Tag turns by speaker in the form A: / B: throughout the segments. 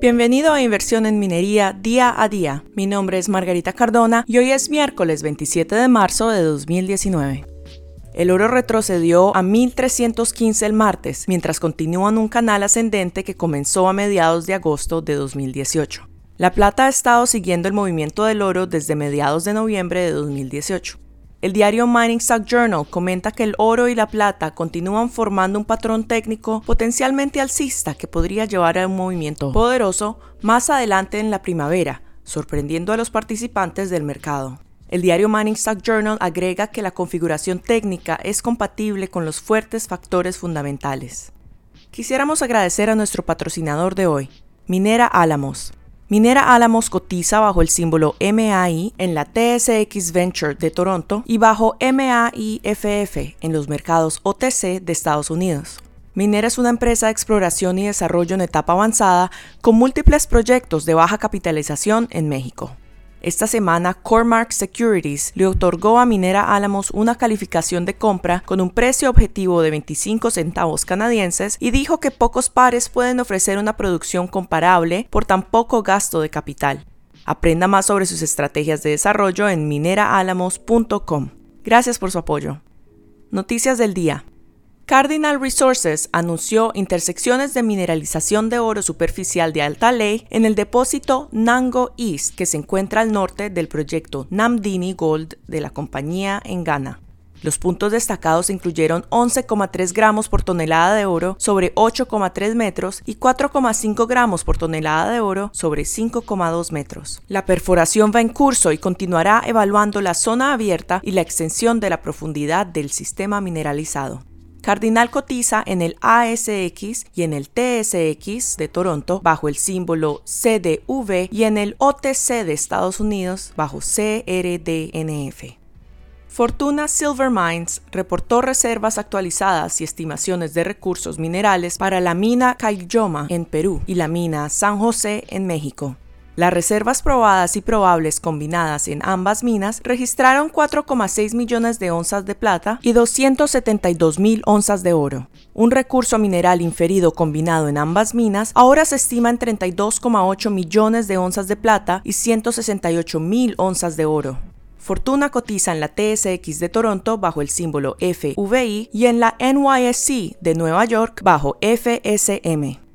A: Bienvenido a Inversión en Minería Día a Día. Mi nombre es Margarita Cardona y hoy es miércoles 27 de marzo de 2019. El oro retrocedió a 1315 el martes, mientras continúa en un canal ascendente que comenzó a mediados de agosto de 2018. La plata ha estado siguiendo el movimiento del oro desde mediados de noviembre de 2018. El diario Mining Stock Journal comenta que el oro y la plata continúan formando un patrón técnico potencialmente alcista que podría llevar a un movimiento poderoso más adelante en la primavera, sorprendiendo a los participantes del mercado. El diario Mining Stock Journal agrega que la configuración técnica es compatible con los fuertes factores fundamentales. Quisiéramos agradecer a nuestro patrocinador de hoy, Minera Álamos. Minera Álamos cotiza bajo el símbolo MAI en la TSX Venture de Toronto y bajo MAIFF en los mercados OTC de Estados Unidos. Minera es una empresa de exploración y desarrollo en etapa avanzada con múltiples proyectos de baja capitalización en México. Esta semana, Cormark Securities le otorgó a Minera Álamos una calificación de compra con un precio objetivo de 25 centavos canadienses y dijo que pocos pares pueden ofrecer una producción comparable por tan poco gasto de capital. Aprenda más sobre sus estrategias de desarrollo en mineraalamos.com. Gracias por su apoyo. Noticias del día. Cardinal Resources anunció intersecciones de mineralización de oro superficial de alta ley en el depósito Nango East, que se encuentra al norte del proyecto Namdini Gold de la compañía en Ghana. Los puntos destacados incluyeron 11,3 gramos por tonelada de oro sobre 8,3 metros y 4,5 gramos por tonelada de oro sobre 5,2 metros. La perforación va en curso y continuará evaluando la zona abierta y la extensión de la profundidad del sistema mineralizado. Cardinal cotiza en el ASX y en el TSX de Toronto bajo el símbolo CDV y en el OTC de Estados Unidos bajo CRDNF. Fortuna Silver Mines reportó reservas actualizadas y estimaciones de recursos minerales para la mina Caylloma en Perú y la mina San José en México. Las reservas probadas y probables combinadas en ambas minas registraron 4,6 millones de onzas de plata y 272 mil onzas de oro. Un recurso mineral inferido combinado en ambas minas ahora se estima en 32,8 millones de onzas de plata y 168 mil onzas de oro. Fortuna cotiza en la TSX de Toronto bajo el símbolo FVI y en la NYSC de Nueva York bajo FSM.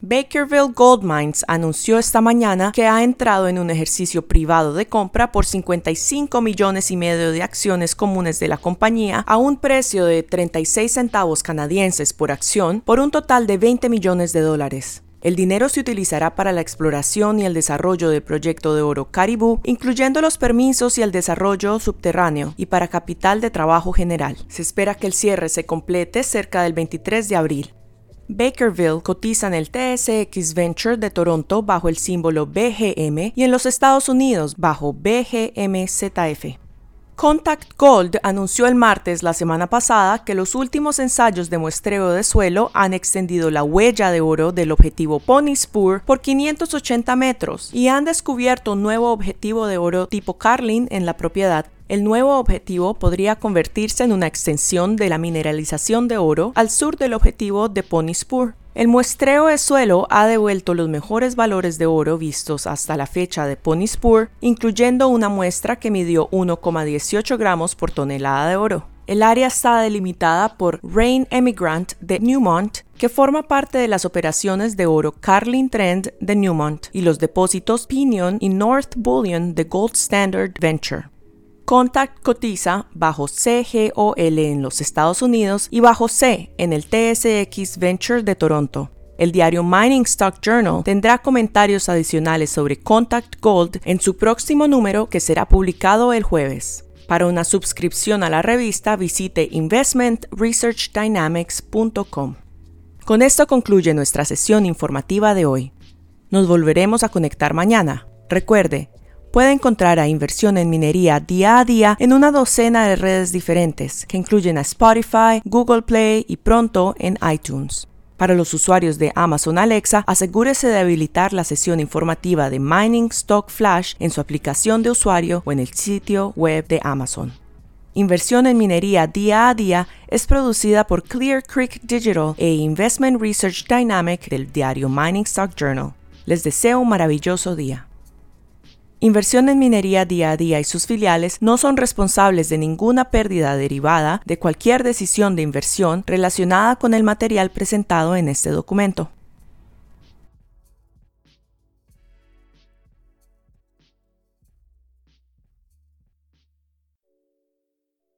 A: Bakerville Gold Mines anunció esta mañana que ha entrado en un ejercicio privado de compra por 55 millones y medio de acciones comunes de la compañía a un precio de 36 centavos canadienses por acción por un total de 20 millones de dólares. El dinero se utilizará para la exploración y el desarrollo del proyecto de oro Caribou, incluyendo los permisos y el desarrollo subterráneo, y para capital de trabajo general. Se espera que el cierre se complete cerca del 23 de abril. Bakerville cotiza en el TSX Venture de Toronto bajo el símbolo BGM y en los Estados Unidos bajo BGMZF. Contact Gold anunció el martes la semana pasada que los últimos ensayos de muestreo de suelo han extendido la huella de oro del objetivo Pony Spur por 580 metros y han descubierto un nuevo objetivo de oro tipo Carlin en la propiedad el nuevo objetivo podría convertirse en una extensión de la mineralización de oro al sur del objetivo de Pony Spur. El muestreo de suelo ha devuelto los mejores valores de oro vistos hasta la fecha de Pony Spur, incluyendo una muestra que midió 1,18 gramos por tonelada de oro. El área está delimitada por Rain Emigrant de Newmont, que forma parte de las operaciones de oro Carlin Trend de Newmont y los depósitos Pinion y North Bullion de Gold Standard Venture. Contact cotiza bajo CGOL en los Estados Unidos y bajo C en el TSX Venture de Toronto. El diario Mining Stock Journal tendrá comentarios adicionales sobre Contact Gold en su próximo número que será publicado el jueves. Para una suscripción a la revista visite investmentresearchdynamics.com. Con esto concluye nuestra sesión informativa de hoy. Nos volveremos a conectar mañana. Recuerde, Puede encontrar a Inversión en Minería día a día en una docena de redes diferentes, que incluyen a Spotify, Google Play y pronto en iTunes. Para los usuarios de Amazon Alexa, asegúrese de habilitar la sesión informativa de Mining Stock Flash en su aplicación de usuario o en el sitio web de Amazon. Inversión en Minería día a día es producida por Clear Creek Digital e Investment Research Dynamic del diario Mining Stock Journal. Les deseo un maravilloso día. Inversión en Minería Día a Día y sus filiales no son responsables de ninguna pérdida derivada de cualquier decisión de inversión relacionada con el material presentado en este documento.